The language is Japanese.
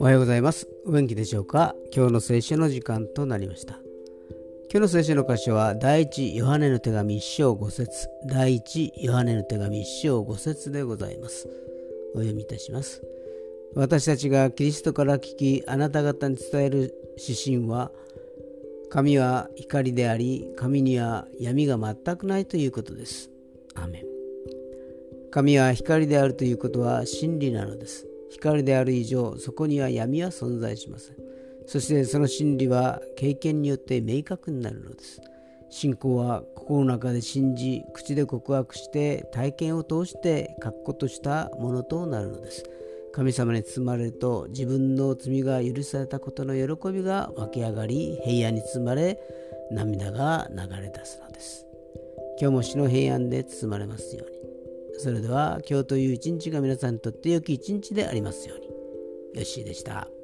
おはようございます。お元気でしょうか？今日の聖書の時間となりました。今日の聖書の箇所は、第一ヨハネの手紙一章五節第一ヨハネの手紙一章五節でございます。お読みいたします。私たちがキリストから聞き、あなた方に伝える指針は、神は光であり、神には闇が全くないということです。アメン。神は光であるということは真理なのです。光である以上そこには闇は存在しません。そしてその真理は経験によって明確になるのです。信仰は心の中で信じ口で告白して体験を通して確固としたものとなるのです。神様に包まれると自分の罪が許されたことの喜びが湧き上がり平安に包まれ涙が流れ出すのです。今日も死の平安で包まれますようにそれでは今日という一日が皆さんにとって良き一日でありますように。よッしーでした。